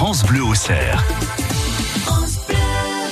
France Bleu au cerf.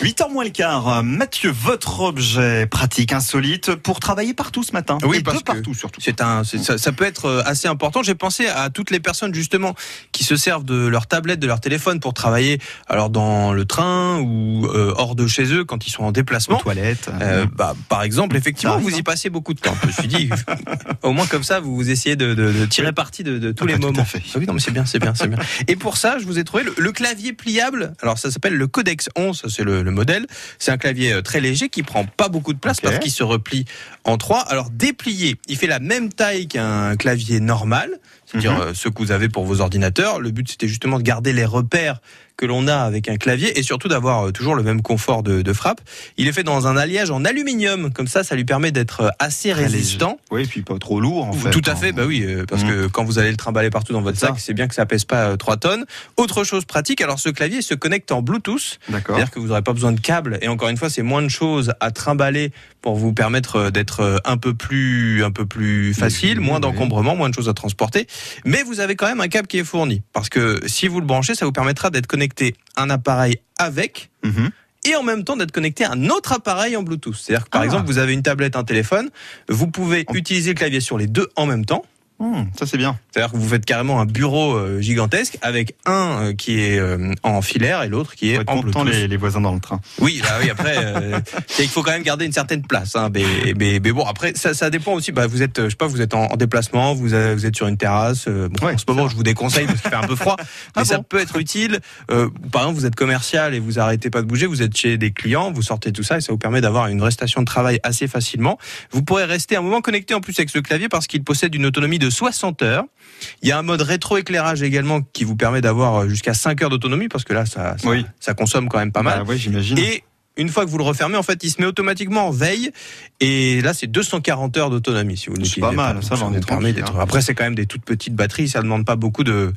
8h moins le quart. Mathieu, votre objet pratique insolite pour travailler partout ce matin. Oui, Et parce de que partout surtout. C'est un, ça, ça peut être euh, assez important. J'ai pensé à toutes les personnes justement qui se servent de leur tablette, de leur téléphone pour travailler, alors dans le train ou euh, hors de chez eux quand ils sont en Aux déplacement. toilettes. Euh, bah, par exemple, effectivement, Ça vous y passez beaucoup de temps. Je me suis dit, au moins comme ça, vous, vous essayez de, de- de tirer parti de, de tous Ah les bah, tout moments. à fait. Ah oui, non, mais c'est bien, c'est bien, c'est bien. Et pour ça, je vous ai trouvé le, le clavier pliable. Alors, ça s'appelle le Codex 11, ça, c'est le, le modèle. C'est un clavier euh, très léger qui prend pas beaucoup de place parce qu'il se replie en trois. Alors, déplié, il fait la même taille qu'un clavier normal, c'est-à-dire Mhm. euh, ceux que vous avez pour vos ordinateurs. Le but, c'était justement de garder les repères que l'on a avec un clavier et surtout d'avoir euh, toujours le même confort de, de frappe. Il est fait dans un alliage en aluminium, comme ça, ça lui permet d'être euh, assez Très léger. résistant. Oui, puis pas trop lourd en fait. Tout à fait, bah oui, parce Mm. que quand vous allez le trimballer partout dans votre sac, c'est bien que ça pèse pas euh, 3 tonnes. Autre chose pratique, alors ce clavier se connecte en Bluetooth, D'accord. c'est-à-dire que vous n'aurez pas besoin de câble et encore une fois, c'est moins de choses à trimballer pour vous permettre d'être un peu plus un peu plus facile, Oui, moins oui. d'encombrement, moins de choses à transporter, mais vous avez quand même un câble qui est fourni parce que si vous le branchez, ça vous permettra d'être connecté à un appareil avec Mhm. et en même temps d'être connecté à un autre appareil en Bluetooth. C'est-à-dire que par Ah. exemple, vous avez une tablette, un téléphone, vous pouvez utiliser le clavier sur les deux en même temps. Hum, ça c'est bien. C'est-à-dire que vous faites carrément un bureau euh, gigantesque avec un euh, qui est euh, en filaire et l'autre qui est en Bluetooth. les, les voisins dans le train. Oui, bah oui. Après, qu'il faut quand même garder une certaine place. Hein, mais, mais, mais bon, après, ça, ça dépend aussi. Bah, vous êtes, je sais pas, vous êtes en, en déplacement, vous, êtes sur une terrasse. bon, Ouais, en ce moment, je vous déconseille parce qu'il fait un peu froid, mais Ah ça bon peut être utile. Par exemple, vous êtes commercial et vous arrêtez pas de bouger. Vous êtes chez des clients, vous sortez tout ça et ça vous permet d'avoir une restation de travail assez facilement. Vous pourrez rester un moment connecté en plus avec ce clavier parce qu'il possède une autonomie de 60 heures. Il y a un mode rétroéclairage également qui vous permet d'avoir euh, jusqu'à 5 heures d'autonomie parce que là, ça, ça, Oui. ça consomme quand même pas mal. Bah, ouais, j'imagine. Et une fois que vous le refermez, en fait, il se met automatiquement en veille. Et là, c'est 240 heures d'autonomie si vous C'est pas mal, ça, j'en vous ai permet hein. Après, c'est quand même des toutes petites batteries, ça ne demande pas beaucoup euh,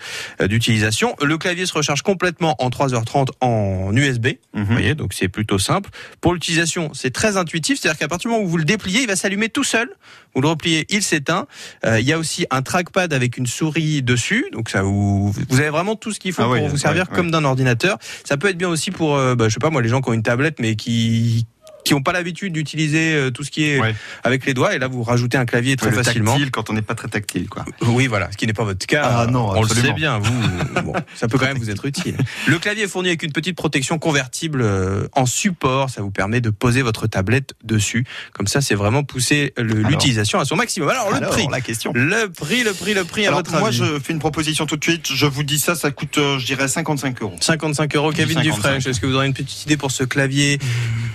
d'utilisation. Le clavier se recharge complètement en 3h30 en USB. Mhm. Vous voyez, donc c'est plutôt simple. Pour l'utilisation, c'est très intuitif, c'est-à-dire qu'à partir du moment où vous le dépliez, il va s'allumer tout seul. Vous le repliez, il s'éteint. Euh, il y a aussi un trackpad avec une souris dessus, donc ça vous vous avez vraiment tout ce qu'il faut Ah pour oui, vous servir ouais. comme d'un ordinateur. Ça peut être bien aussi pour, euh, bah, je sais pas moi, les gens qui ont une tablette mais qui qui n'ont pas l'habitude d'utiliser euh, tout ce qui est Ouais. avec les doigts et là vous rajoutez un clavier très Ouais, le facilement. tactile quand on n'est pas très tactile quoi. Oui, voilà, ce qui n'est pas votre cas. Ah non, on le sait bien. Vous, bon, ça peut quand même vous être utile. Le clavier est fourni avec une petite protection convertible euh, en support. Ça vous permet de poser votre tablette dessus. Comme ça, c'est vraiment pousser Alors. l'utilisation à son maximum. Alors, le prix. la question. Le prix, le prix, le prix, à Alors votre moi avis je fais une proposition tout de suite. Je vous dis ça, ça coûte, euh, je dirais 55 euros. 55 euros, Kevin 55. Dufresne. Est-ce que vous aurez une petite idée pour ce clavier?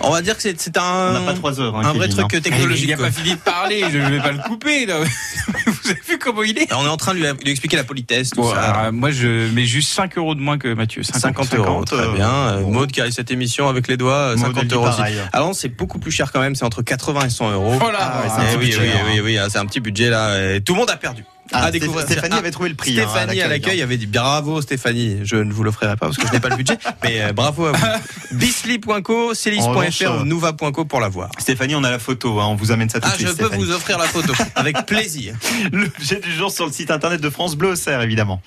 On va dire que c'est c'est On n'a un, pas trois heures. hein, un vrai Kevin, truc hein. technologique. Il n'a pas fini de parler, je ne vais pas le couper. Là. Vous avez vu comment il est Alors, on est en train de lui, lui expliquer la politesse, tout Bon, ça. alors, Moi, je mets juste 5 euros de moins que Mathieu. 50, 50 euros, 50, très euh, bien. Euh, bon. Maud qui arrive cette émission avec les doigts, euh, Maud, 50 elle dit euros aussi. pareil. Alors c'est beaucoup plus cher quand même, c'est entre 80 et 100 euros. Oh Ah Eh c'est un petit oui, budget, oui, hein. oui, oui, c'est un petit budget là. et tout le monde a perdu. Ah, à découvrir. Stéphanie Ah, avait trouvé le prix. hein, Stéphanie à l'accueil hein. avait dit bravo Stéphanie. Je ne vous l'offrirai pas parce que je n'ai pas le budget, mais euh, bravo à vous. Bisly.co, revanche, ou euh, nouva.co pour la voir. Stéphanie, on a la photo. hein, On vous amène ça tout Ah, de suite. je peux vous offrir la photo avec plaisir. L'objet du jour sur le site internet de France Bleu au Cerf, évidemment.